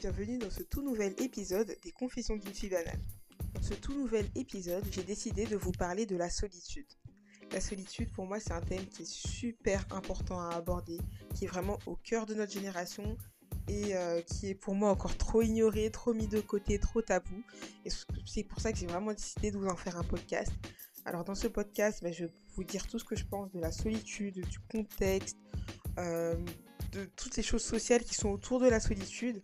bienvenue dans ce tout nouvel épisode des Confessions d'une fille banale. Dans ce tout nouvel épisode, j'ai décidé de vous parler de la solitude. La solitude, pour moi, c'est un thème qui est super important à aborder, qui est vraiment au cœur de notre génération et euh, qui est pour moi encore trop ignoré, trop mis de côté, trop tabou. Et c'est pour ça que j'ai vraiment décidé de vous en faire un podcast. Alors dans ce podcast, ben, je vais vous dire tout ce que je pense de la solitude, du contexte, euh, de toutes les choses sociales qui sont autour de la solitude.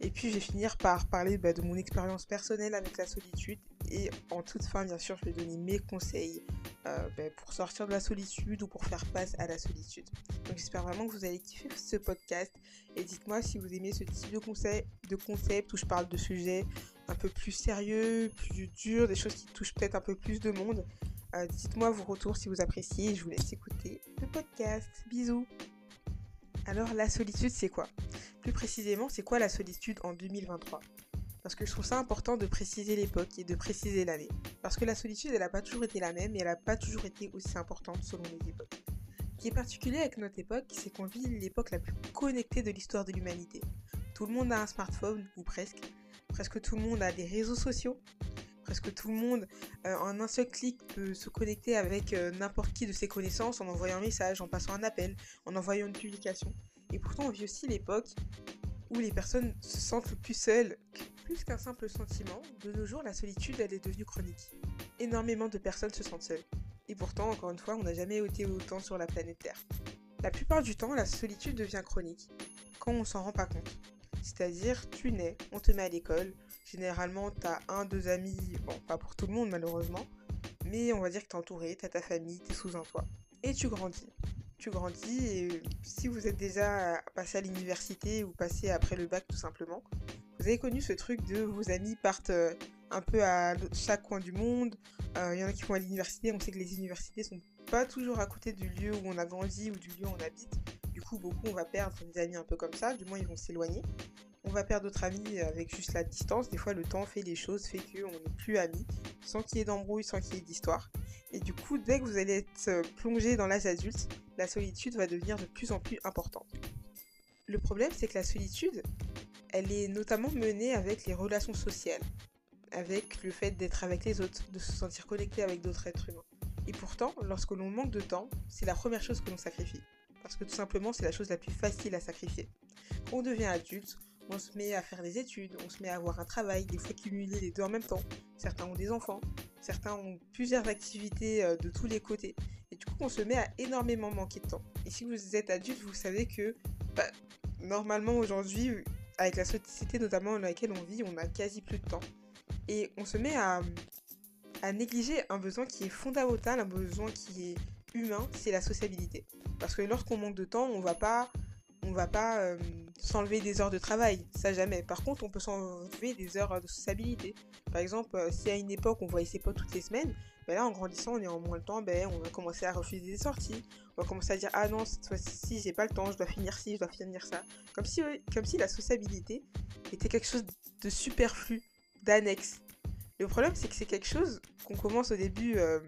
Et puis je vais finir par parler bah, de mon expérience personnelle avec la solitude. Et en toute fin, bien sûr, je vais donner mes conseils euh, bah, pour sortir de la solitude ou pour faire face à la solitude. Donc j'espère vraiment que vous allez kiffer ce podcast. Et dites-moi si vous aimez ce type de, concept, de concept où je parle de sujets un peu plus sérieux, plus durs, des choses qui touchent peut-être un peu plus de monde. Euh, dites-moi vos retours si vous appréciez. Je vous laisse écouter le podcast. Bisous alors la solitude, c'est quoi? Plus précisément, c'est quoi la solitude en 2023 Parce que je trouve ça important de préciser l'époque et de préciser l'année. Parce que la solitude, elle n'a pas toujours été la même et elle n'a pas toujours été aussi importante selon les époques. Ce qui est particulier avec notre époque, c'est qu'on vit l'époque la plus connectée de l'histoire de l'humanité. Tout le monde a un smartphone, ou presque. Presque tout le monde a des réseaux sociaux presque tout le monde euh, en un seul clic peut se connecter avec euh, n'importe qui de ses connaissances en envoyant un message, en passant un appel, en envoyant une publication. Pourtant, on vit aussi l'époque où les personnes se sentent plus seules. Plus qu'un simple sentiment, de nos jours, la solitude, elle est devenue chronique. Énormément de personnes se sentent seules. Et pourtant, encore une fois, on n'a jamais été autant sur la planète Terre. La plupart du temps, la solitude devient chronique quand on s'en rend pas compte. C'est-à-dire, tu nais, on te met à l'école, Généralement, tu as un, deux amis, bon, pas pour tout le monde malheureusement, mais on va dire que tu es entouré, tu as ta famille, tu es sous un toit. Et tu grandis. Tu grandis et si vous êtes déjà passé à l'université ou passé après le bac tout simplement, vous avez connu ce truc de vos amis partent euh, un peu à chaque coin du monde. Euh, il y en a qui vont à l'université, on sait que les universités sont pas toujours à côté du lieu où on a grandi ou du lieu où on habite. Du coup, beaucoup on va perdre des amis un peu comme ça, du moins ils vont s'éloigner on va perdre d'autres amis avec juste la distance. Des fois, le temps fait les choses, fait qu'on n'est plus amis, sans qu'il y ait d'embrouille, sans qu'il y ait d'histoire. Et du coup, dès que vous allez être euh, plongé dans l'âge adulte, la solitude va devenir de plus en plus importante. Le problème, c'est que la solitude, elle est notamment menée avec les relations sociales, avec le fait d'être avec les autres, de se sentir connecté avec d'autres êtres humains. Et pourtant, lorsque l'on manque de temps, c'est la première chose que l'on sacrifie. Parce que tout simplement, c'est la chose la plus facile à sacrifier. On devient adulte, on se met à faire des études, on se met à avoir un travail, des fois cumuler les deux en même temps. Certains ont des enfants, certains ont plusieurs activités euh, de tous les côtés. Et du coup, on se met à énormément manquer de temps. Et si vous êtes adulte, vous savez que bah, normalement aujourd'hui, avec la société notamment dans laquelle on vit, on a quasi plus de temps. Et on se met à, négliger un besoin qui est fondamental, un besoin qui est humain, c'est la sociabilité. Parce que lorsqu'on manque de temps, on va pas va pas euh, s'enlever des heures de travail, ça jamais. Par contre, on peut s'enlever des heures de sociabilité. Par exemple, euh, si à une époque on voyait ses potes toutes les semaines, ben là en grandissant, on est en moins de temps, ben on va commencer à refuser des sorties. On va commencer à dire ah non cette fois-ci j'ai pas le temps, je dois finir ci, je dois finir ça. Comme si, comme si la sociabilité était quelque chose de superflu, d'annexe. Le problème c'est que c'est quelque chose qu'on commence au début euh,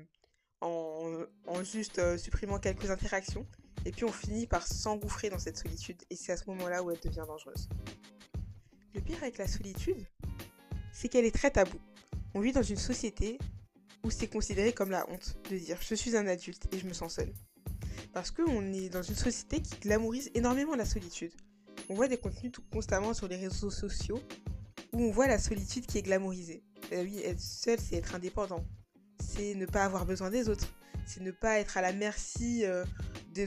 en, juste supprimant quelques interactions et puis on finit par s'engouffrer dans cette solitude, et c'est à ce moment-là où elle devient dangereuse. Le pire avec la solitude, c'est qu'elle est très taboue. On vit dans une société où c'est considéré comme la honte de dire je suis un adulte et je me sens seul. Parce qu'on est dans une société qui glamourise énormément la solitude. On voit des contenus tout constamment sur les réseaux sociaux où on voit la solitude qui est glamourisée. Et oui, être seul, c'est être indépendant. C'est ne pas avoir besoin des autres. C'est ne pas être à la merci euh,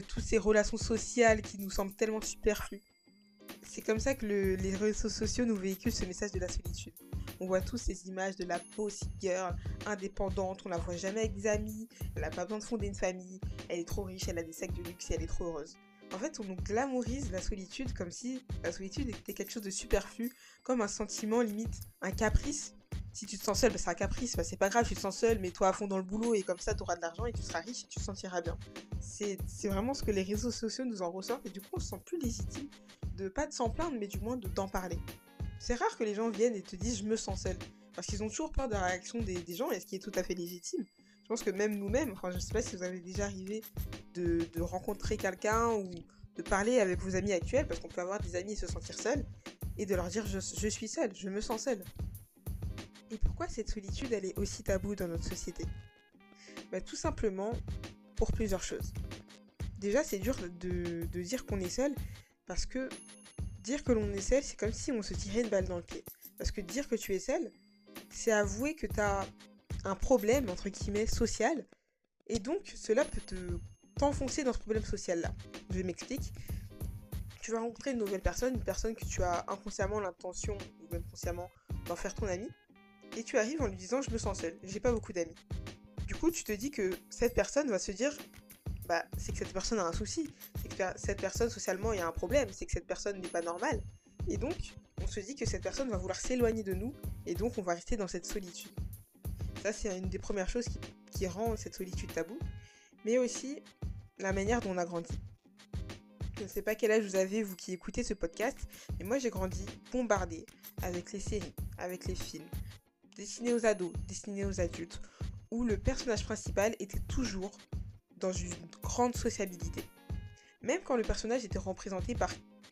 de toutes ces relations sociales qui nous semblent tellement superflues. C'est comme ça que les réseaux sociaux nous véhiculent ce message de la solitude. On voit tous ces images de la bossy girl, indépendante, on la voit jamais avec des amis, elle n'a pas besoin de fonder une famille, elle est trop riche, elle a des sacs de luxe et elle est trop heureuse. En fait, on nous glamourise la solitude comme si la solitude était quelque chose de superflu, comme un sentiment limite, un caprice si tu te sens seul, bah, c'est un caprice, bah, c'est pas grave, tu te sens seul, mais toi à fond dans le boulot et comme ça tu auras de l'argent et tu seras riche et tu te sentiras bien. C'est vraiment ce que les réseaux sociaux nous en ressortent et du coup on se sent plus légitime de pas de s'en plaindre mais du moins de t'en parler. C'est rare que les gens viennent et te disent je me sens seul parce qu'ils ont toujours peur de la réaction des, gens et ce qui est tout à fait légitime. Je pense que même nous-mêmes, enfin je sais pas si vous avez déjà arrivé de, rencontrer quelqu'un ou de parler avec vos amis actuels parce qu'on peut avoir des amis et se sentir seul et de leur dire je, je suis seule, je me sens seule. Et pourquoi cette solitude, elle est aussi taboue dans notre société? Bah, Tout simplement pour plusieurs choses. Déjà, c'est dur de, dire qu'on est seul parce que dire que l'on est seul, c'est comme si on se tirait une balle dans le pied. Parce que dire que tu es seul, c'est avouer que tu as un problème, entre guillemets, social. Et donc, cela peut te t'enfoncer dans ce problème social-là. Je m'explique. Tu vas rencontrer une nouvelle personne, une personne que tu as inconsciemment l'intention, ou même consciemment, d'en faire ton ami. Et tu arrives en lui disant, je me sens seul, j'ai pas beaucoup d'amis. Du coup, tu te dis que cette personne va se dire, bah, c'est que cette personne a un souci, c'est que cette personne socialement il y a un problème, c'est que cette personne n'est pas normale. Et donc, on se dit que cette personne va vouloir s'éloigner de nous, et donc on va rester dans cette solitude. Ça, c'est une des premières choses qui, rend cette solitude tabou. Mais aussi la manière dont on a grandi. Je ne sais pas quel âge vous avez, vous qui écoutez ce podcast, mais moi j'ai grandi bombardé avec les séries, avec les films, destinés aux ados, destinés aux adultes, où le personnage principal était toujours dans une grande sociabilité. Même quand le personnage était représenté par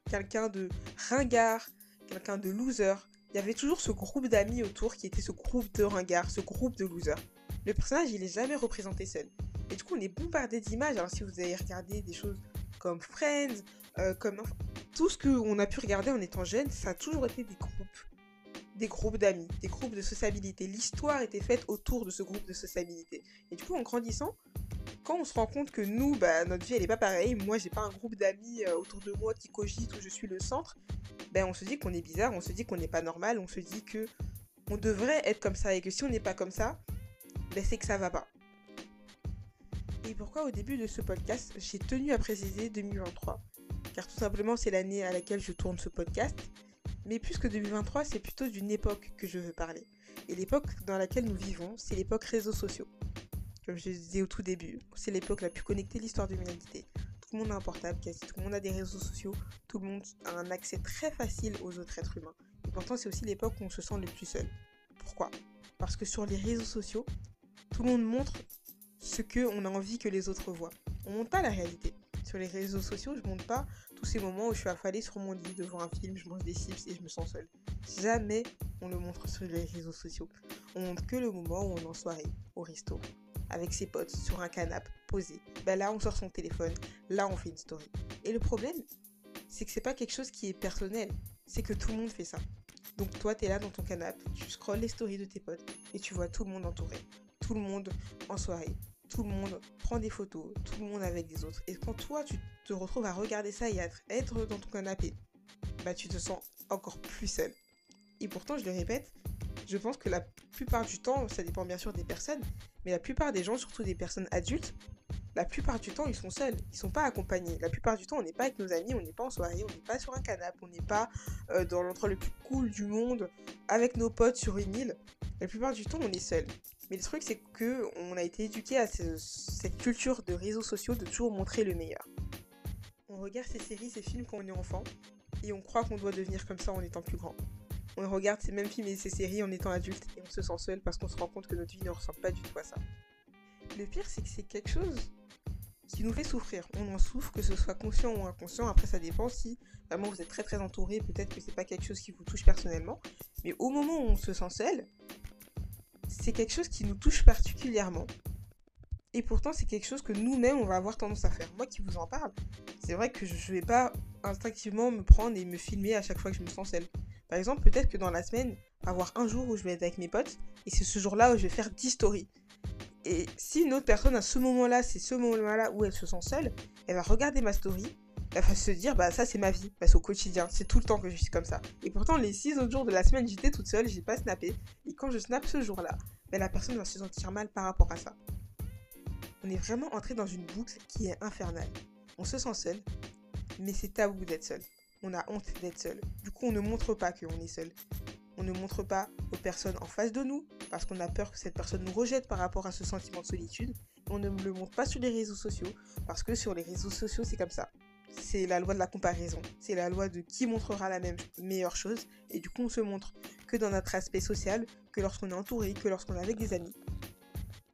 quelqu'un de ringard, quelqu'un de loser, il y avait toujours ce groupe d'amis autour qui était ce groupe de ringards, ce groupe de losers. Le personnage, il est jamais représenté seul. Et du coup, on est bombardé d'images. Alors, si vous avez regardé des choses comme Friends, euh, comme tout ce qu'on a pu regarder en étant jeune, ça a toujours été des. Des groupes d'amis, des groupes de sociabilité. L'histoire était faite autour de ce groupe de sociabilité. Et du coup, en grandissant, quand on se rend compte que nous, bah, notre vie, elle est pas pareille, moi, j'ai pas un groupe d'amis euh, autour de moi qui cogite où je suis le centre, ben, on se dit qu'on est bizarre, on se dit qu'on n'est pas normal, on se dit que on devrait être comme ça et que si on n'est pas comme ça, ben, c'est que ça va pas. Et pourquoi au début de ce podcast, j'ai tenu à préciser 2023 Car tout simplement, c'est l'année à laquelle je tourne ce podcast. Mais plus que 2023, c'est plutôt d'une époque que je veux parler. Et l'époque dans laquelle nous vivons, c'est l'époque réseaux sociaux comme je disais au tout début, c'est l'époque la plus connectée de l'histoire de l'humanité. Tout le monde a un portable, quasi tout le monde a des réseaux sociaux, tout le monde a un accès très facile aux autres êtres humains. Et pourtant, c'est aussi l'époque où on se sent le plus seul. Pourquoi? Parce que sur les réseaux sociaux, tout le monde montre ce qu'on a envie que les autres voient. On montre pas la réalité. Sur les réseaux sociaux, je montre pas tous ces moments où je suis affalée sur mon lit devant un film, je mange des chips et je me sens seule. Jamais on le montre sur les réseaux sociaux. On montre que le moment où on est en soirée, au resto, avec ses potes sur un canapé posé. Ben là, on sort son téléphone, là, on fait une story. Et le problème, c'est que c'est pas quelque chose qui est personnel, c'est que tout le monde fait ça. Donc toi, tu es là dans ton canapé, tu scrolles les stories de tes potes et tu vois tout le monde entouré, tout le monde en soirée, tout le monde prend des photos, tout le monde avec des autres. Et quand toi, tu te retrouves à regarder ça et à être dans ton canapé, bah tu te sens encore plus seul. Et pourtant, je le répète, je pense que la plupart du temps, ça dépend bien sûr des personnes, mais la plupart des gens, surtout des personnes adultes, la plupart du temps, ils sont seuls, ils sont pas accompagnés. La plupart du temps, on n'est pas avec nos amis, on n'est pas en soirée, on n'est pas sur un canapé, on n'est pas euh, dans l'endroit le plus cool du monde avec nos potes sur une île. La plupart du temps, on est seul. Mais le truc, c'est que on a été éduqué à cette culture de réseaux sociaux de toujours montrer le meilleur. On regarde ces séries, ces films quand on est enfant, et on croit qu'on doit devenir comme ça en étant plus grand on regarde ces mêmes films et ces séries en étant adulte et on se sent seul parce qu'on se rend compte que notre vie ne ressemble pas du tout à ça. Le pire, c'est que c'est quelque chose qui nous fait souffrir. On en souffre, que ce soit conscient ou inconscient. Après, ça dépend si vraiment vous êtes très très entouré. Peut-être que c'est pas quelque chose qui vous touche personnellement. Mais au moment où on se sent seul, c'est quelque chose qui nous touche particulièrement. Et pourtant, c'est quelque chose que nous-mêmes, on va avoir tendance à faire. Moi qui vous en parle, c'est vrai que je ne vais pas instinctivement me prendre et me filmer à chaque fois que je me sens seule. Par exemple, peut-être que dans la semaine, avoir un jour où je vais être avec mes potes, et c'est ce jour-là où je vais faire 10 stories. Et si une autre personne à ce moment-là, c'est ce moment-là où elle se sent seule, elle va regarder ma story, elle va se dire, bah ça c'est ma vie, c'est au quotidien, c'est tout le temps que je suis comme ça. Et pourtant, les 6 autres jours de la semaine, j'étais toute seule, j'ai pas snappé. Et quand je snap ce jour-là, bah, la personne va se sentir mal par rapport à ça. On est vraiment entré dans une boucle qui est infernale. On se sent seul, mais c'est tabou d'être seul on a honte d'être seul. Du coup, on ne montre pas qu'on est seul. On ne montre pas aux personnes en face de nous parce qu'on a peur que cette personne nous rejette par rapport à ce sentiment de solitude. On ne le montre pas sur les réseaux sociaux parce que sur les réseaux sociaux, c'est comme ça. C'est la loi de la comparaison. C'est la loi de qui montrera la même meilleure chose. Et du coup, on se montre que dans notre aspect social, que lorsqu'on est entouré, que lorsqu'on est avec des amis.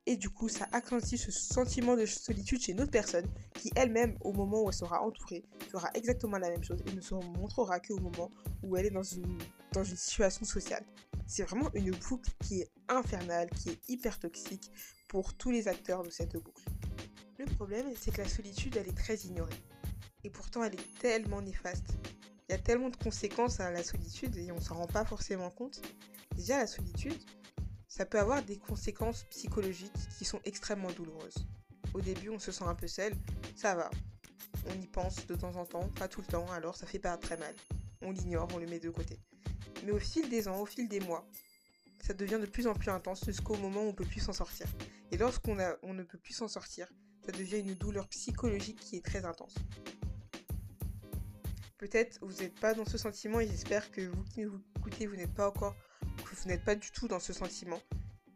Et du coup, ça accentue ce sentiment de solitude chez une autre personne qui elle-même, au moment où elle sera entourée, fera exactement la même chose et ne se montrera qu'au moment où elle est dans une, dans une situation sociale. C'est vraiment une boucle qui est infernale, qui est hyper toxique pour tous les acteurs de cette boucle. Le problème, c'est que la solitude, elle est très ignorée. Et pourtant, elle est tellement néfaste. Il y a tellement de conséquences à la solitude et on s'en rend pas forcément compte. Déjà, la solitude, ça peut avoir des conséquences psychologiques qui sont extrêmement douloureuses. Au début, on se sent un peu seul, ça va. On y pense de temps en temps, pas tout le temps, alors ça fait pas très mal. On l'ignore, on le met de côté. Mais au fil des ans, au fil des mois, ça devient de plus en plus intense jusqu'au moment où on peut plus s'en sortir. Et lorsqu'on on ne peut plus s'en sortir, ça devient une douleur psychologique qui est très intense. Peut-être vous n'êtes pas dans ce sentiment et j'espère que vous qui nous écoutez, vous n'êtes pas encore vous n'êtes pas du tout dans ce sentiment.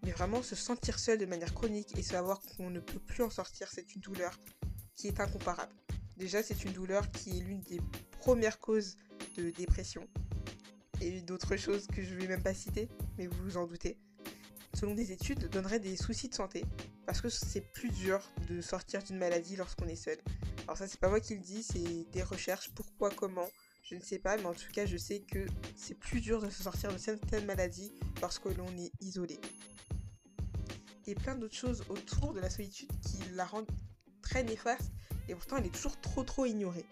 Mais vraiment se sentir seul de manière chronique et savoir qu'on ne peut plus en sortir, c'est une douleur qui est incomparable. Déjà, c'est une douleur qui est l'une des premières causes de dépression. Et d'autres choses que je ne vais même pas citer, mais vous vous en doutez. Selon des études, donnerait des soucis de santé parce que c'est plus dur de sortir d'une maladie lorsqu'on est seul. Alors ça, c'est pas moi qui le dis, c'est des recherches pourquoi, comment, je ne sais pas, mais en tout cas, je sais que c'est plus dur de se sortir de certaines maladies lorsque l'on est isolé. Et plein d'autres choses autour de la solitude qui la rendent très néfaste et pourtant elle est toujours trop trop ignorée.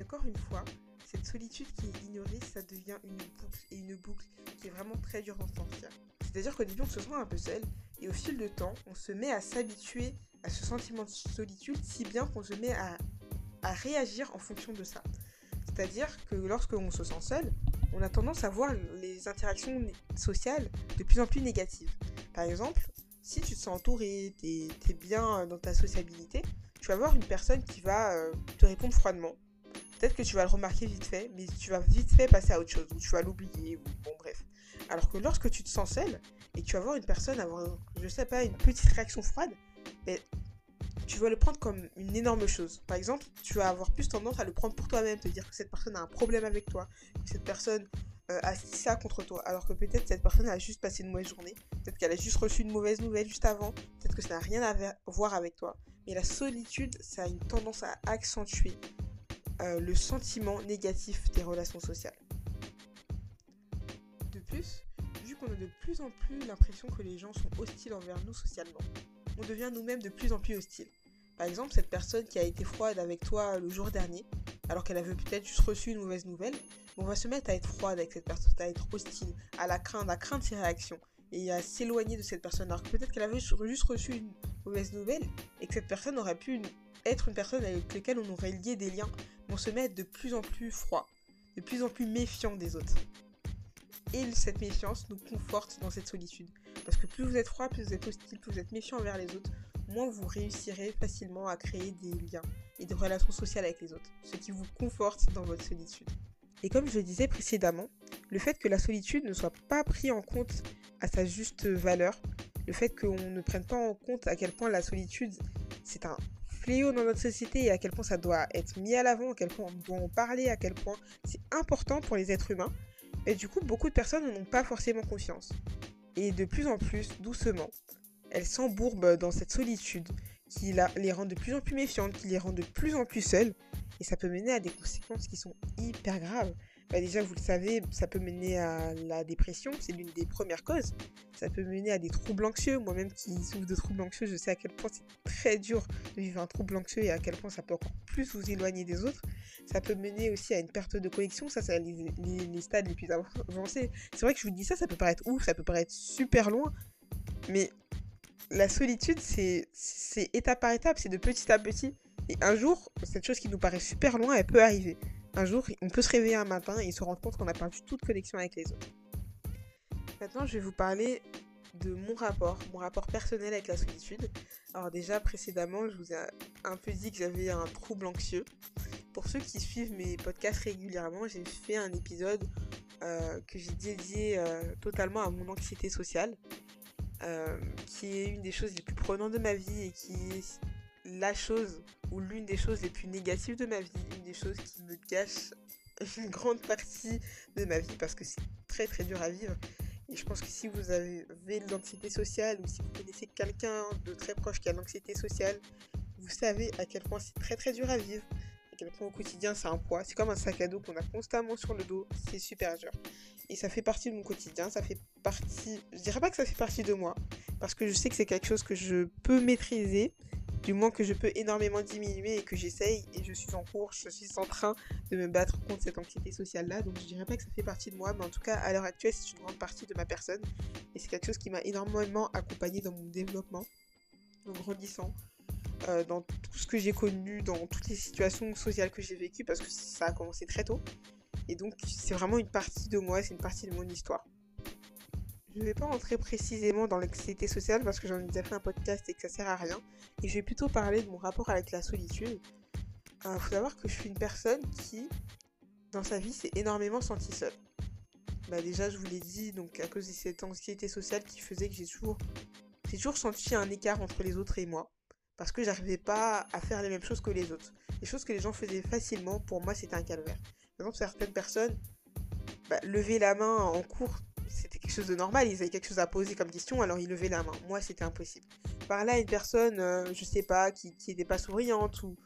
Encore une fois, cette solitude qui est ignorée, ça devient une boucle et une boucle qui est vraiment très dure d'en sortir. C'est-à-dire qu'au début on se sent un peu seul et au fil du temps on se met à s'habituer à ce sentiment de solitude si bien qu'on se met à réagir en fonction de ça. C'est-à-dire que lorsque on se sent seul, on a tendance à voir les interactions sociales de plus en plus négatives. Par exemple, si tu te sens entouré, tu es, bien dans ta sociabilité, tu vas voir une personne qui va euh, te répondre froidement. Peut-être que tu vas le remarquer vite fait, mais tu vas vite fait passer à autre chose, ou tu vas l'oublier, ou bon bref. Alors que lorsque tu te sens seul, et tu vas voir une personne avoir, je sais pas, une petite réaction froide, mais tu vas le prendre comme une énorme chose. Par exemple, tu vas avoir plus tendance à le prendre pour toi-même, te dire que cette personne a un problème avec toi, que cette personne euh, a ça contre toi, alors que peut-être cette personne a juste passé une mauvaise journée, peut-être qu'elle a juste reçu une mauvaise nouvelle juste avant, peut-être que ça n'a rien à voir avec toi. Mais la solitude, ça a une tendance à accentuer euh, le sentiment négatif des relations sociales. De plus, vu qu'on a de plus en plus l'impression que les gens sont hostiles envers nous socialement, on devient nous-mêmes de plus en plus hostiles. Par exemple, cette personne qui a été froide avec toi le jour dernier, alors qu'elle avait peut-être juste reçu une mauvaise nouvelle, on va se mettre à être froide avec cette personne, à être hostile, à la craindre, à craindre ses réactions et à s'éloigner de cette personne. Alors que peut-être qu'elle avait juste reçu une mauvaise nouvelle et que cette personne aurait pu être une personne avec laquelle on aurait lié des liens, on se met de plus en plus froid, de plus en plus méfiant des autres. Et cette méfiance nous conforte dans cette solitude. Parce que plus vous êtes froid, plus vous êtes hostile, plus vous êtes méfiant envers les autres, moins vous réussirez facilement à créer des liens et des relations sociales avec les autres, ce qui vous conforte dans votre solitude. Et comme je le disais précédemment, le fait que la solitude ne soit pas prise en compte à sa juste valeur, le fait qu'on ne prenne pas en compte à quel point la solitude c'est un fléau dans notre société et à quel point ça doit être mis à l'avant, à quel point on doit en parler, à quel point c'est important pour les êtres humains, et du coup beaucoup de personnes n'ont pas forcément confiance. Et de plus en plus, doucement, elles s'embourbent dans cette solitude qui les rend de plus en plus méfiantes, qui les rend de plus en plus seules. Et ça peut mener à des conséquences qui sont hyper graves. Bah déjà, vous le savez, ça peut mener à la dépression, c'est l'une des premières causes. Ça peut mener à des troubles anxieux. Moi-même qui souffre de troubles anxieux, je sais à quel point c'est très dur de vivre un trouble anxieux et à quel point ça peut encore plus vous éloigner des autres. Ça peut mener aussi à une perte de connexion, ça c'est les, stades les plus avancés. C'est vrai que je vous dis ça, ça peut paraître ouf, ça peut paraître super loin, mais la solitude, c'est étape par étape, c'est de petit à petit. Et un jour, cette chose qui nous paraît super loin, elle peut arriver. Un jour, on peut se réveiller un matin et se rendre compte qu'on a perdu toute connexion avec les autres. Maintenant, je vais vous parler de mon rapport, mon rapport personnel avec la solitude. Alors déjà, précédemment, je vous ai un peu dit que j'avais un trouble anxieux. Pour ceux qui suivent mes podcasts régulièrement, j'ai fait un épisode euh, que j'ai dédié euh, totalement à mon anxiété sociale. Euh, qui est une des choses les plus prenantes de ma vie et qui est la chose ou l'une des choses les plus négatives de ma vie, une des choses qui me gâche une grande partie de ma vie parce que c'est très très dur à vivre. Et je pense que si vous avez l'anxiété sociale ou si vous connaissez quelqu'un de très proche qui a l'anxiété sociale, vous savez à quel point c'est très très dur à vivre, au quotidien c'est un poids. C'est comme un sac à dos qu'on a constamment sur le dos, c'est super dur. Et ça fait partie de mon quotidien, ça fait partie, je dirais pas que ça fait partie de moi, parce que je sais que c'est quelque chose que je peux maîtriser, du moins que je peux énormément diminuer et que j'essaye et je suis en cours, je suis en train de me battre contre cette anxiété sociale-là. Donc je dirais pas que ça fait partie de moi, mais en tout cas à l'heure actuelle c'est une grande partie de ma personne et c'est quelque chose qui m'a énormément accompagné dans mon développement, en grandissant, euh, dans tout ce que j'ai connu, dans toutes les situations sociales que j'ai vécues parce que ça a commencé très tôt. Et donc c'est vraiment une partie de moi, c'est une partie de mon histoire. Je ne vais pas rentrer précisément dans l'anxiété sociale parce que j'en ai déjà fait un podcast et que ça sert à rien. Et je vais plutôt parler de mon rapport avec la solitude. Il euh, faut savoir que je suis une personne qui, dans sa vie, s'est énormément sentie seule. Bah déjà, je vous l'ai dit, donc à cause de cette anxiété sociale qui faisait que j'ai toujours, j'ai toujours senti un écart entre les autres et moi. Parce que j'arrivais pas à faire les mêmes choses que les autres. Les choses que les gens faisaient facilement, pour moi, c'était un calvaire. Par exemple, certaines personnes, bah, lever la main en cours, c'était quelque chose de normal, ils avaient quelque chose à poser comme question, alors ils levaient la main. Moi, c'était impossible. Par là, une personne, euh, je sais pas, qui n'était pas souriante, ou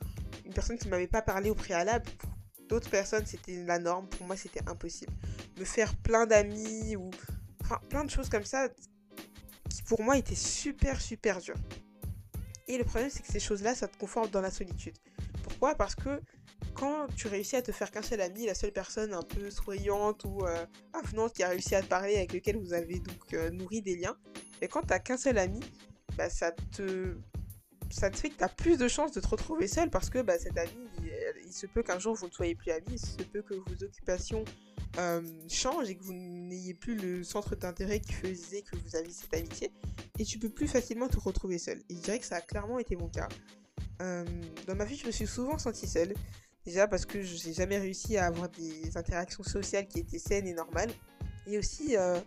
une personne qui m'avait pas parlé au préalable, pour d'autres personnes, c'était la norme, pour moi, c'était impossible. Me faire plein d'amis, ou. Enfin, plein de choses comme ça, qui pour moi étaient super, super dures. Et le problème, c'est que ces choses-là, ça te conforte dans la solitude. Pourquoi? Parce que quand tu réussis à te faire qu'un seul ami, la seule personne un peu souriante ou euh, avenante qui a réussi à te parler, avec lequel vous avez donc euh, nourri des liens, et quand t'as qu'un seul ami, bah, ça te ça te fait que tu as plus de chances de te retrouver seul parce que bah, cet ami, il, se peut qu'un jour vous ne soyez plus amis, il se peut que vos occupations euh, changent et que vous n'ayez plus le centre d'intérêt qui faisait que vous aviez cette amitié et tu peux plus facilement te retrouver seul. Et je dirais que ça a clairement été mon cas. dans ma vie, je me suis souvent sentie seule. Déjà parce que je n'ai jamais réussi à avoir des interactions sociales qui étaient saines et normales. Et aussi euh,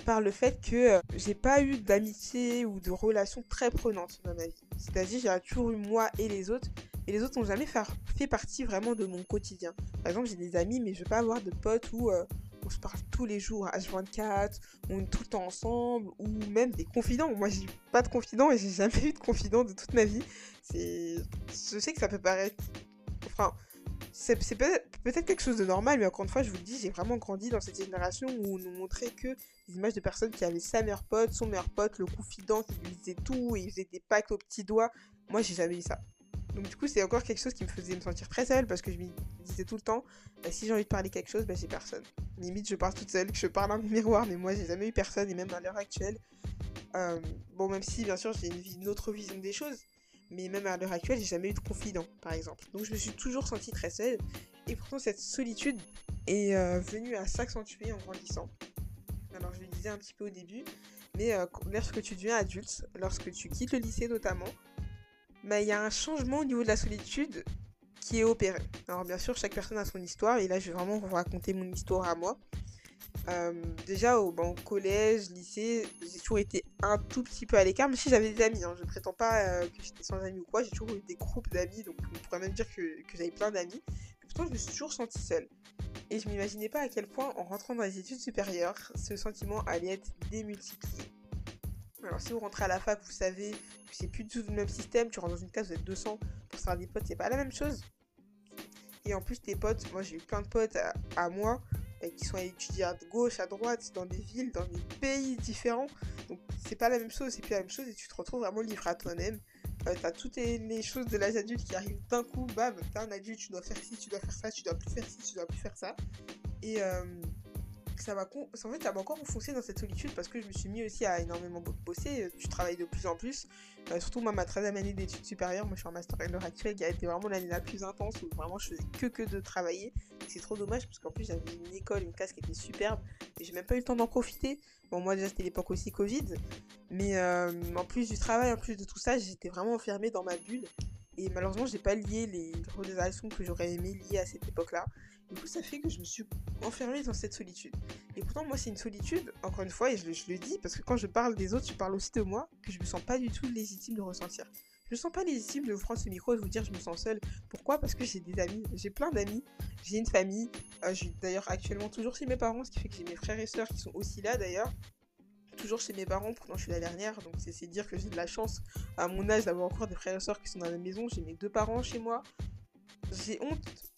par le fait que euh, j'ai pas eu d'amitié ou de relations très prenantes dans ma vie. C'est-à-dire j'ai toujours eu moi et les autres. Et les autres n'ont jamais fait, partie vraiment de mon quotidien. Par exemple, j'ai des amis, mais je veux pas avoir de potes où euh, on se parle tous les jours à H24, on est tout le temps ensemble, ou même des confidents. Moi, j'ai pas de confidents et j'ai jamais eu de confidents de toute ma vie. C'est, je sais que ça peut paraître Enfin, c'est peut-être quelque chose de normal, mais encore une fois, je vous le dis, j'ai vraiment grandi dans cette génération où on nous montrait que des images de personnes qui avaient sa meilleure pote, son meilleur pote, le confident qui lui disait tout, et il faisait des pactes aux petits doigts. Moi, j'ai jamais eu ça. Donc du coup, c'est encore quelque chose qui me faisait me sentir très seule parce que je me disais tout le temps, bah, si j'ai envie de parler quelque chose, bah, j'ai personne. Limite, je parle toute seule, je parle à un miroir, mais moi, j'ai jamais eu personne, et même à l'heure actuelle. Euh, bon, même si, bien sûr, j'ai une autre vision des choses, mais même à l'heure actuelle, j'ai jamais eu de confident, par exemple. Donc je me suis toujours sentie très seule. Et pourtant, cette solitude est euh, venue à s'accentuer en grandissant. Alors je le disais un petit peu au début, mais euh, lorsque tu deviens adulte, lorsque tu quittes le lycée notamment, bah, il y a un changement au niveau de la solitude qui est opéré. Alors bien sûr, chaque personne a son histoire, et là je vais vraiment vous raconter mon histoire à moi. Euh, déjà au, collège, lycée, j'ai toujours été un tout petit peu à l'écart, mais si j'avais des amis, hein, je ne prétends pas euh, que j'étais sans amis ou quoi, j'ai toujours eu des groupes d'amis, donc on pourrait même dire que, j'avais plein d'amis. Pourtant, je me suis toujours sentie seule. Et je m'imaginais pas à quel point, en rentrant dans les études supérieures, ce sentiment allait être démultiplié. Alors, si vous rentrez à la fac, vous savez que c'est plus du tout le même système. Tu rentres dans une classe, vous êtes 200 pour faire des potes, c'est pas la même chose. Et en plus, tes potes, moi j'ai eu plein de potes à moi qui sont étudiés à gauche, à droite, dans des villes, dans des pays différents. Donc c'est pas la même chose, c'est plus la même chose et tu te retrouves vraiment livré à toi-même. T'as toutes les choses de l'âge adulte qui arrivent d'un coup, bam, t'es un adulte, tu dois faire ci, tu dois faire ça, tu dois plus faire ci, tu dois plus faire ça. Et euh, ça m'a en fait ça m'a encore enfoncé dans cette solitude parce que je me suis mis aussi à énormément bosser tu travailles de plus en plus. Euh, surtout moi ma troisième année d'études supérieures moi je suis en master à l'heure actuelle qui a été vraiment l'année la plus intense où vraiment je faisais que que de travailler. C'est trop dommage parce qu'en plus j'avais une école une classe qui était superbe et j'ai même pas eu le temps d'en profiter. Bon moi déjà c'était l'époque aussi Covid mais euh, en plus du travail en plus de tout ça j'étais vraiment enfermée dans ma bulle. Et malheureusement j'ai pas lié les relations que j'aurais aimé lier à cette époque là du coup, ça fait que je me suis enfermée dans cette solitude. Et pourtant, moi, c'est une solitude, encore une fois, et je, le dis, parce que quand je parle des autres, je parle aussi de moi, que je me sens pas du tout légitime de ressentir. je me sens pas légitime de vous prendre ce micro et de vous dire je me sens seule. Pourquoi? Parce que j'ai des amis, j'ai plein d'amis, j'ai une famille. Euh, je suis d'ailleurs actuellement toujours chez mes parents, ce qui fait que j'ai mes frères et sœurs qui sont aussi là d'ailleurs. Toujours chez mes parents, pourtant je suis la dernière, donc c'est dire que j'ai de la chance à mon âge d'avoir encore des frères et sœurs qui sont dans la maison. J'ai mes deux parents chez moi. J'ai honte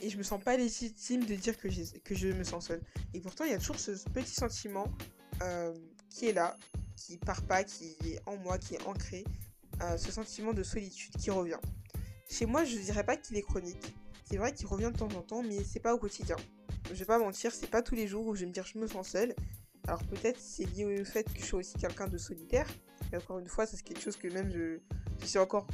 et je me sens pas légitime de dire que, que je me sens seule. Et pourtant, il y a toujours ce petit sentiment euh, qui est là, qui part pas, qui est en moi, qui est ancré, euh, ce sentiment de solitude qui revient. Chez moi, je dirais pas qu'il est chronique. C'est vrai qu'il revient de temps en temps, mais c'est pas au quotidien. Je vais pas mentir, c'est pas tous les jours où je vais me dire je me sens seule. Alors peut-être c'est lié au fait que je suis aussi quelqu'un de solitaire. Et encore une fois, c'est quelque chose que même je, je suis encore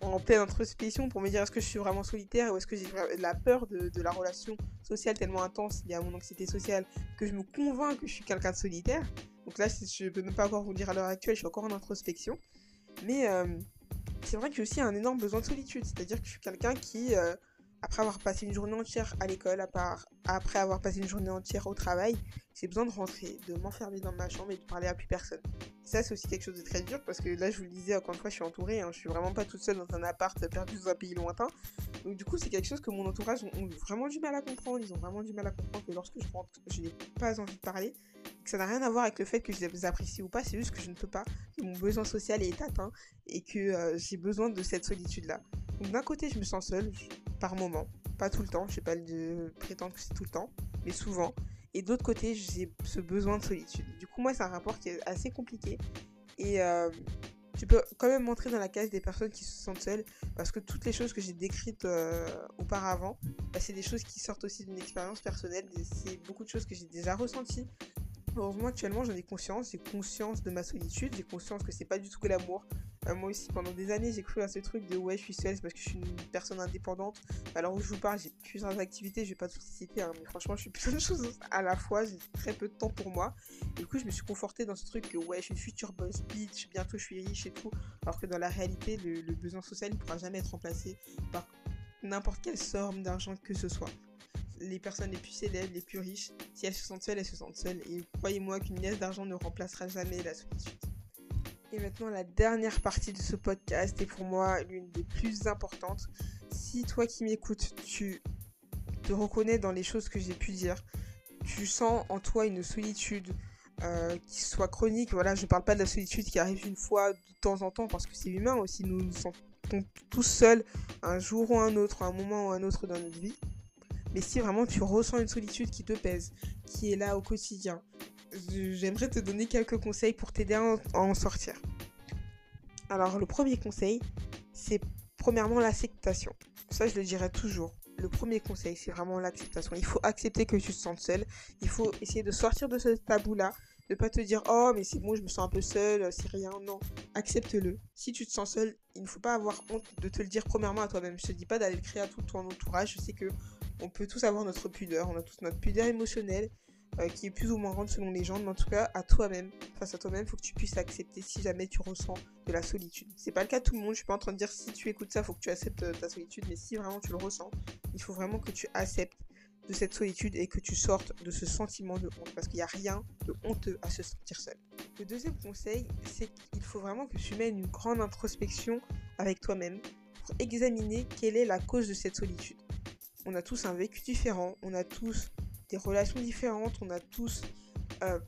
en pleine introspection pour me dire est-ce que je suis vraiment solitaire ou est-ce que j'ai la peur de, la relation sociale tellement intense liée à mon anxiété sociale que je me convainc que je suis quelqu'un de solitaire. Donc là, je peux même pas encore vous dire à l'heure actuelle, je suis encore en introspection. Mais euh, c'est vrai que j'ai aussi un énorme besoin de solitude, c'est-à-dire que je suis quelqu'un qui, euh, après avoir passé une journée entière à l'école, après avoir passé une journée entière au travail, j'ai besoin de rentrer, de m'enfermer dans ma chambre et de parler à plus personne. ça, c'est aussi quelque chose de très dur parce que là, je vous le disais, encore une fois, je suis entourée, hein, je suis vraiment pas toute seule dans un appart perdu dans un pays lointain. Donc, du coup, c'est quelque chose que mon entourage ont, vraiment du mal à comprendre. Ils ont vraiment du mal à comprendre que lorsque je rentre, je n'ai pas envie de parler. Que ça n'a rien à voir avec le fait que je les apprécie ou pas, c'est juste que je ne peux pas, que mon besoin social est atteint et que euh, j'ai besoin de cette solitude-là. D'un côté, je me sens seule, par moment, pas tout le temps, je sais pas de prétendre que c'est tout le temps, mais souvent. Et d'autre côté, j'ai ce besoin de solitude. Du coup, moi, c'est un rapport qui est assez compliqué. Et euh, tu peux quand même montrer dans la case des personnes qui se sentent seules, parce que toutes les choses que j'ai décrites euh, auparavant, bah, c'est des choses qui sortent aussi d'une expérience personnelle. C'est beaucoup de choses que j'ai déjà ressenties. Heureusement, actuellement, j'en ai conscience. J'ai conscience de ma solitude. J'ai conscience que c'est pas du tout que l'amour. Euh, moi aussi, pendant des années, j'ai cru à ce truc de ouais, je suis seule, parce que je suis une personne indépendante. Alors où je vous parle, j'ai plusieurs activités, je vais pas tout citer, hein, mais franchement, je suis plein de choses à la fois, j'ai très peu de temps pour moi. Et du coup, je me suis confortée dans ce truc que ouais, je suis une future boss bitch, bientôt je suis riche et tout. Alors que dans la réalité, le, besoin social ne pourra jamais être remplacé par n'importe quelle somme d'argent que ce soit les personnes les plus célèbres, les plus riches, si elles se sentent seules, elles se sentent seules. Et croyez-moi qu'une liesse d'argent ne remplacera jamais la solitude. Et maintenant, la dernière partie de ce podcast est pour moi l'une des plus importantes. Si toi qui m'écoutes, tu te reconnais dans les choses que j'ai pu dire, tu sens en toi une solitude euh, qui soit chronique, voilà, je ne parle pas de la solitude qui arrive une fois de temps en temps parce que c'est humain aussi, nous nous sentons tous seuls un jour ou un autre, un moment ou un autre dans notre vie. Mais si vraiment tu ressens une solitude qui te pèse, qui est là au quotidien, j'aimerais te donner quelques conseils pour t'aider à en sortir. Alors le premier conseil, c'est premièrement l'acceptation. Ça, je le dirais toujours. Le premier conseil, c'est vraiment l'acceptation. Il faut accepter que tu te sens seul. Il faut essayer de sortir de ce tabou-là. De pas te dire oh mais c'est bon je me sens un peu seul c'est rien non accepte-le si tu te sens seul il ne faut pas avoir honte de te le dire premièrement à toi-même je te dis pas d'aller le créer à tout ton entourage je sais que on peut tous avoir notre pudeur on a tous notre pudeur émotionnelle euh, qui est plus ou moins grande selon les gens, mais en tout cas à toi-même, face à toi-même, il faut que tu puisses accepter si jamais tu ressens de la solitude. C'est pas le cas de tout le monde, je suis pas en train de dire si tu écoutes ça, faut que tu acceptes euh, ta solitude, mais si vraiment tu le ressens, il faut vraiment que tu acceptes de cette solitude et que tu sortes de ce sentiment de honte, parce qu'il n'y a rien de honteux à se sentir seul. Le deuxième conseil, c'est qu'il faut vraiment que tu mènes une grande introspection avec toi-même pour examiner quelle est la cause de cette solitude. On a tous un vécu différent, on a tous des relations différentes, on a tous... Euh,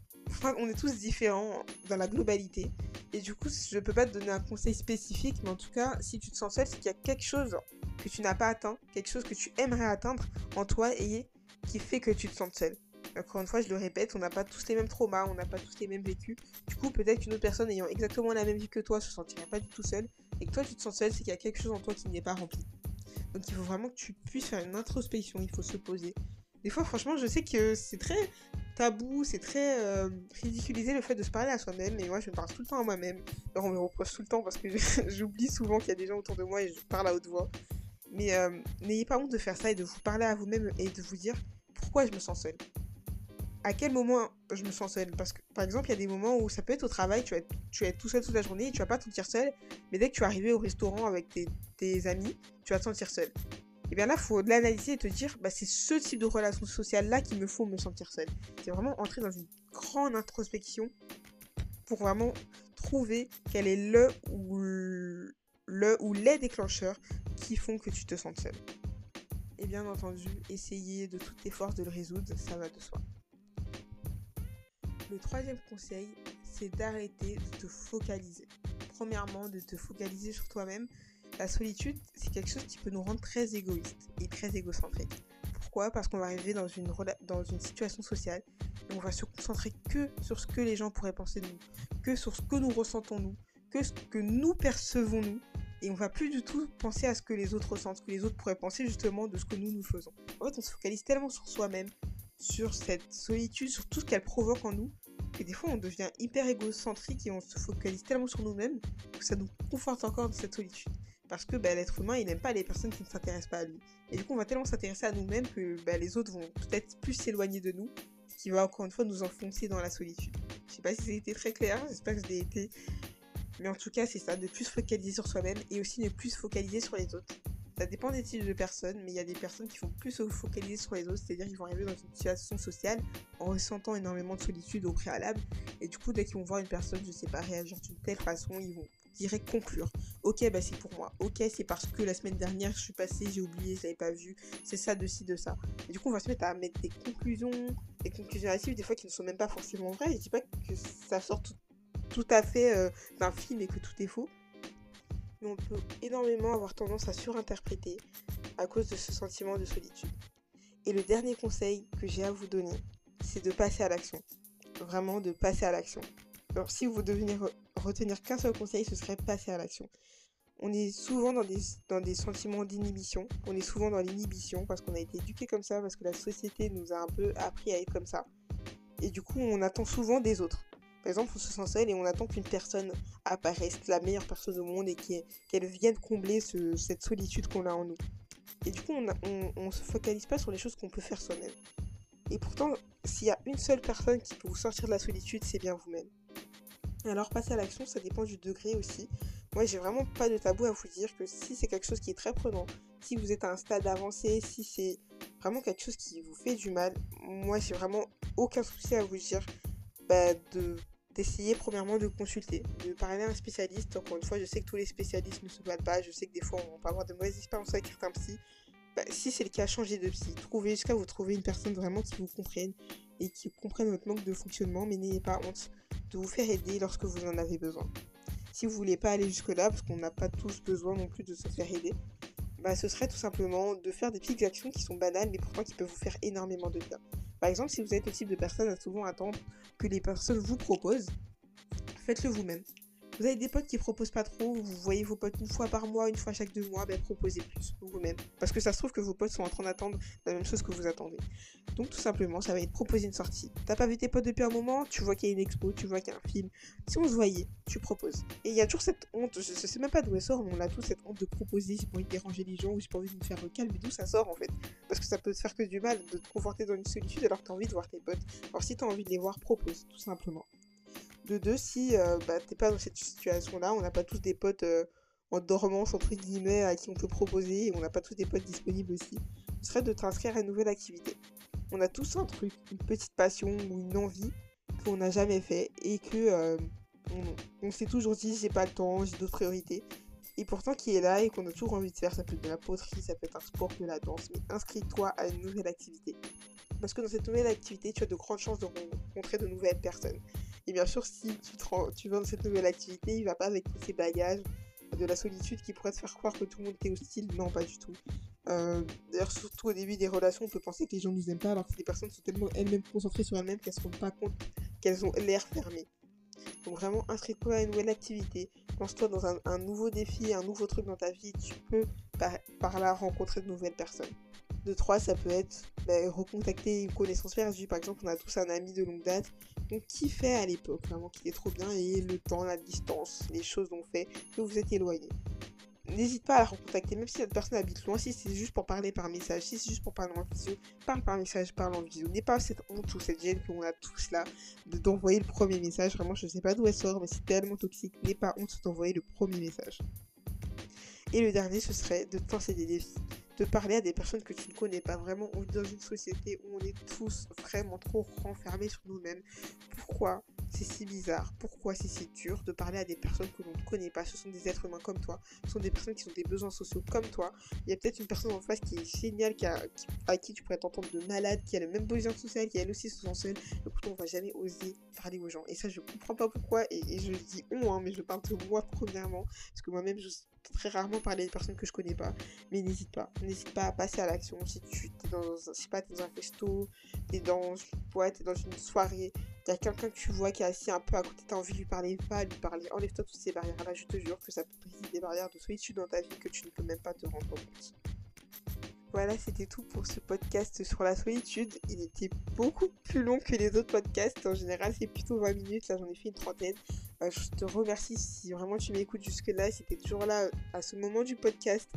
on est tous différents dans la globalité. Et du coup, je peux pas te donner un conseil spécifique, mais en tout cas, si tu te sens seul, c'est qu'il y a quelque chose que tu n'as pas atteint, quelque chose que tu aimerais atteindre en toi et qui fait que tu te sens seul. Encore une fois, je le répète, on n'a pas tous les mêmes traumas, on n'a pas tous les mêmes vécus. Du coup, peut-être qu'une autre personne ayant exactement la même vie que toi se sentirait pas du tout seule. Et que toi, tu te sens seul, c'est qu'il y a quelque chose en toi qui n'est pas rempli. Donc il faut vraiment que tu puisses faire une introspection, il faut se poser, des fois, franchement, je sais que c'est très tabou, c'est très euh, ridiculisé le fait de se parler à soi-même. Et moi, je me parle tout le temps à moi-même. Alors, on me reproche tout le temps parce que j'oublie souvent qu'il y a des gens autour de moi et je parle à haute voix. Mais euh, n'ayez pas honte de faire ça et de vous parler à vous-même et de vous dire pourquoi je me sens seule. À quel moment je me sens seule? Parce que, par exemple, il y a des moments où ça peut être au travail, tu vas être, tu vas tout seul toute la journée et tu vas pas te sentir seul. Mais dès que tu es arrivé au restaurant avec tes, tes amis, tu vas te sentir seul et bien là, il faut l'analyser et te dire, bah, c'est ce type de relation sociale-là qu'il me faut me sentir seule. C'est vraiment entrer dans une grande introspection pour vraiment trouver quel est le ou le ou les déclencheurs qui font que tu te sens seul. Et bien entendu, essayer de toutes tes forces de le résoudre, ça va de soi. Le troisième conseil, c'est d'arrêter de te focaliser. Premièrement, de te focaliser sur toi-même. La solitude, c'est quelque chose qui peut nous rendre très égoïstes et très égocentriques. Pourquoi? Parce qu'on va arriver dans une, dans une situation sociale et on va se concentrer que sur ce que les gens pourraient penser de nous, que sur ce que nous ressentons nous, que ce que nous percevons nous, et on va plus du tout penser à ce que les autres ressentent, ce que les autres pourraient penser justement de ce que nous nous faisons. En fait, on se focalise tellement sur soi-même, sur cette solitude, sur tout ce qu'elle provoque en nous, que des fois on devient hyper égocentrique et on se focalise tellement sur nous-mêmes que ça nous conforte encore dans cette solitude. Parce que bah, l'être humain, il n'aime pas les personnes qui ne s'intéressent pas à lui. Et du coup, on va tellement s'intéresser à nous-mêmes que bah, les autres vont peut-être plus s'éloigner de nous, ce qui va encore une fois nous enfoncer dans la solitude. Je sais pas si c'était très clair, j'espère que j'ai été mais en tout cas, c'est ça, de plus se focaliser sur soi-même et aussi ne plus se focaliser sur les autres. Ça dépend des types de personnes, mais il y a des personnes qui vont plus se focaliser sur les autres, c'est-à-dire qu'ils vont arriver dans une situation sociale en ressentant énormément de solitude au préalable, et du coup, dès qu'ils vont voir une personne, je sais pas, réagir d'une telle façon, ils vont direct conclure. Ok, bah c'est pour moi. Ok, c'est parce que la semaine dernière, je suis passée, j'ai oublié, je l'avais pas vu. C'est ça, de ci, de ça. Et du coup, on va se mettre à mettre des conclusions, des conclusions hâtives, des fois qui ne sont même pas forcément vraies. Je dis pas que ça sort tout tout à fait euh, d'un film et que tout est faux. On peut énormément avoir tendance à surinterpréter à cause de ce sentiment de solitude. Et le dernier conseil que j'ai à vous donner, c'est de passer à l'action. Vraiment de passer à l'action. Alors si vous devez retenir qu'un seul conseil, ce serait passer à l'action. On est souvent dans des, dans des sentiments d'inhibition, on est souvent dans l'inhibition parce qu'on a été éduqué comme ça, parce que la société nous a un peu appris à être comme ça. Et du coup, on attend souvent des autres. Par exemple, on se sent seul et on attend qu'une personne apparaisse, la meilleure personne au monde, et qu'elle vienne combler cette solitude qu'on a en nous. Et du coup, on ne se focalise pas sur les choses qu'on peut faire soi-même. Et pourtant, s'il y a une seule personne qui peut vous sortir de la solitude, c'est bien vous-même. Alors, passer à l'action, ça dépend du degré aussi. Moi, j'ai vraiment pas de tabou à vous dire que si c'est quelque chose qui est très prenant, si vous êtes à un stade avancé, si c'est vraiment quelque chose qui vous fait du mal, moi, j'ai vraiment aucun souci à vous dire bah, de d'essayer premièrement de consulter, de parler à un spécialiste. Encore une fois, je sais que tous les spécialistes ne se battent pas, je sais que des fois on peut avoir de mauvaises expériences avec certains psy. Bah, si c'est le cas, changez de psy. Trouvez jusqu'à vous trouver une personne vraiment qui vous comprenne et qui comprenne votre manque de fonctionnement, mais n'ayez pas honte de vous faire aider lorsque vous en avez besoin. Si vous voulez pas aller jusque-là, parce qu'on n'a pas tous besoin non plus de se faire aider, bah, ce serait tout simplement de faire des petites actions qui sont banales, mais pourtant qui peuvent vous faire énormément de bien. Par exemple, si vous êtes le type de personne à souvent attendre que les personnes vous proposent, faites-le vous-même. Vous avez des potes qui proposent pas trop, vous voyez vos potes une fois par mois, une fois chaque deux mois, ben proposez plus vous-même. Parce que ça se trouve que vos potes sont en train d'attendre la même chose que vous attendez. Donc tout simplement, ça va être proposer une sortie. T'as pas vu tes potes depuis un moment, tu vois qu'il y a une expo, tu vois qu'il y a un film. Si on se voyait, tu proposes. Et il y a toujours cette honte, je, sais même pas d'où elle sort, mais on a tous cette honte de proposer, j'ai pas envie de déranger les gens ou j'ai pas envie de me faire calmer, d'où ça sort en fait. Parce que ça peut te faire que du mal de te conforter dans une solitude alors que t'as envie de voir tes potes. Alors si t'as envie de les voir, propose, tout simplement. De deux, si euh, bah, t'es pas dans cette situation-là, on n'a pas tous des potes euh, en dormance, entre guillemets, à qui on peut proposer, et on n'a pas tous des potes disponibles aussi, ce serait de t'inscrire à une nouvelle activité. On a tous un truc, une petite passion ou une envie qu'on n'a jamais fait et que euh, on, s'est toujours dit j'ai pas le temps, j'ai d'autres priorités. Et pourtant qui est là et qu'on a toujours envie de faire, ça peut être de la poterie, ça peut être un sport, de la danse, mais inscris-toi à une nouvelle activité. Parce que dans cette nouvelle activité, tu as de grandes chances de rencontrer de nouvelles personnes. Et bien sûr, si tu, tu vas dans cette nouvelle activité, il va pas avec tous ces bagages de la solitude qui pourrait te faire croire que tout le monde est hostile. Non, pas du tout. Euh, d'ailleurs, surtout au début des relations, on peut penser que les gens nous aiment pas alors que les personnes sont tellement elles-mêmes concentrées sur elles-mêmes qu'elles se rendent pas compte qu'elles ont l'air fermées. Donc vraiment, inscris-toi à une nouvelle activité, lance-toi dans un, nouveau défi, un nouveau truc dans ta vie, tu peux par là rencontrer de nouvelles personnes. De trois, ça peut être bah, recontacter une connaissance perdue. Par exemple, on a tous un ami de longue date on kiffait à l'époque, vraiment qui est trop bien, et le temps, la distance, les choses ont fait que vous êtes éloigné. N'hésite pas à la recontacter, même si cette personne habite loin, si c'est juste pour parler par message, si c'est juste pour parler en visio, parle par message, parle en visio. N'aie pas cette honte ou cette gêne qu'on a tous là d'envoyer le premier message. Vraiment, je sais pas d'où elle sort, mais c'est tellement toxique. N'aie pas honte d'envoyer le premier message. Et le dernier, ce serait de te des défis de parler à des personnes que tu ne connais pas. Vraiment, on est dans une société où on est tous vraiment trop renfermés sur nous-mêmes. Pourquoi c'est si bizarre? Pourquoi c'est si dur de parler à des personnes que l'on ne connaît pas? Ce sont des êtres humains comme toi, ce sont des personnes qui ont des besoins sociaux comme toi. Il y a peut-être une personne en face qui est géniale, qui à qui tu pourrais t'entendre de malade, qui a le même besoin social, qui elle aussi se sent seule. Et pourtant, on va jamais oser parler aux gens. Et ça, je comprends pas pourquoi. Et, je dis on, hein, mais je parle de moi premièrement. Parce que moi-même, je très rarement parler à des personnes que je connais pas. Mais n'hésite pas. N'hésite pas à passer à l'action. Si tu es dans, je sais pas, es dans un festo, es dans une boîte, es dans une soirée, a quelqu'un que tu vois qui est assis un peu à côté, tu as envie de lui parler, pas lui parler. Enlève-toi toutes ces barrières-là. Je te jure que ça peut briser des barrières de solitude dans ta vie que tu ne peux même pas te rendre compte. Voilà, c'était tout pour ce podcast sur la solitude. Il était beaucoup plus long que les autres podcasts. En général, c'est plutôt 20 minutes. Là, j'en ai fait une trentaine. Euh, je te remercie si vraiment tu m'écoutes jusque-là, si tu es toujours là à ce moment du podcast.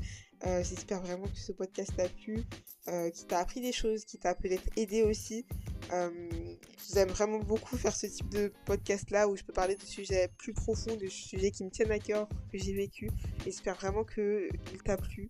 Euh, j'espère vraiment que ce podcast t'a plu, euh, qui t'a appris des choses, qui t'a peut-être aidé aussi. J'aime vraiment beaucoup faire ce type de podcast-là où je peux parler de sujets plus profonds, de sujets qui me tiennent à cœur, que j'ai vécu. J'espère vraiment qu'il t'a plu.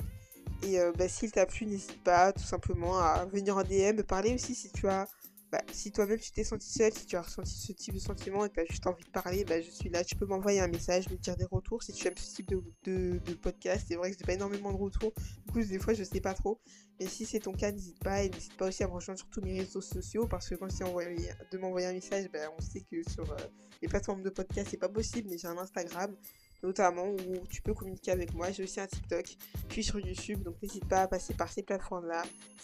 Et bah, s'il t'a plu, n'hésite pas tout simplement à venir en DM, me parler aussi si tu as bah, si toi-même tu t'es senti seul, si tu as ressenti ce type de sentiment et que tu as juste envie de parler, bah, je suis là. Tu peux m'envoyer un message, me dire des retours si tu aimes ce type de, podcast. C'est vrai que j'ai pas énormément de retours. Du coup, des fois, je sais pas trop. Mais si c'est ton cas, n'hésite pas. Et n'hésite pas aussi à me rejoindre sur tous mes réseaux sociaux parce que quand je envoyé de m'envoyer un message, bah, on sait que sur euh, les plateformes de podcast, c'est pas possible. Mais j'ai un Instagram notamment où tu peux communiquer avec moi. J'ai aussi un TikTok, puis sur YouTube, donc n'hésite pas à passer par ces plateformes-là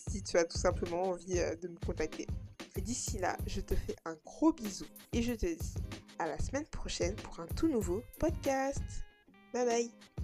si tu as tout simplement envie euh, de me contacter. Et d'ici là, je te fais un gros bisou et je te dis à la semaine prochaine pour un tout nouveau podcast. Bye bye